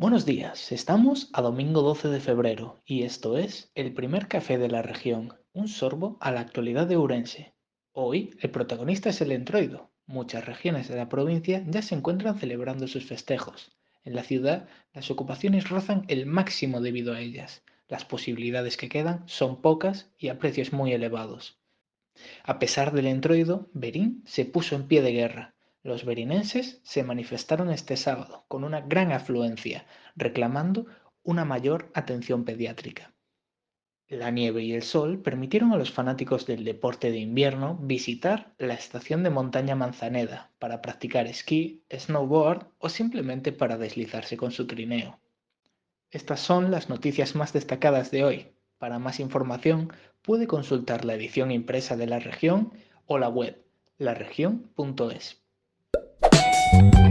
Buenos días, estamos a domingo 12 de febrero y esto es el primer café de la región, un sorbo a la actualidad de Ourense. Hoy el protagonista es el entroido. Muchas regiones de la provincia ya se encuentran celebrando sus festejos. En la ciudad las ocupaciones rozan el máximo debido a ellas. Las posibilidades que quedan son pocas y a precios muy elevados. A pesar del entroido, Berín se puso en pie de guerra los berinenses se manifestaron este sábado con una gran afluencia, reclamando una mayor atención pediátrica. La nieve y el sol permitieron a los fanáticos del deporte de invierno visitar la estación de montaña Manzaneda para practicar esquí, snowboard o simplemente para deslizarse con su trineo. Estas son las noticias más destacadas de hoy. Para más información puede consultar la edición impresa de la región o la web laregion.es. Thank you.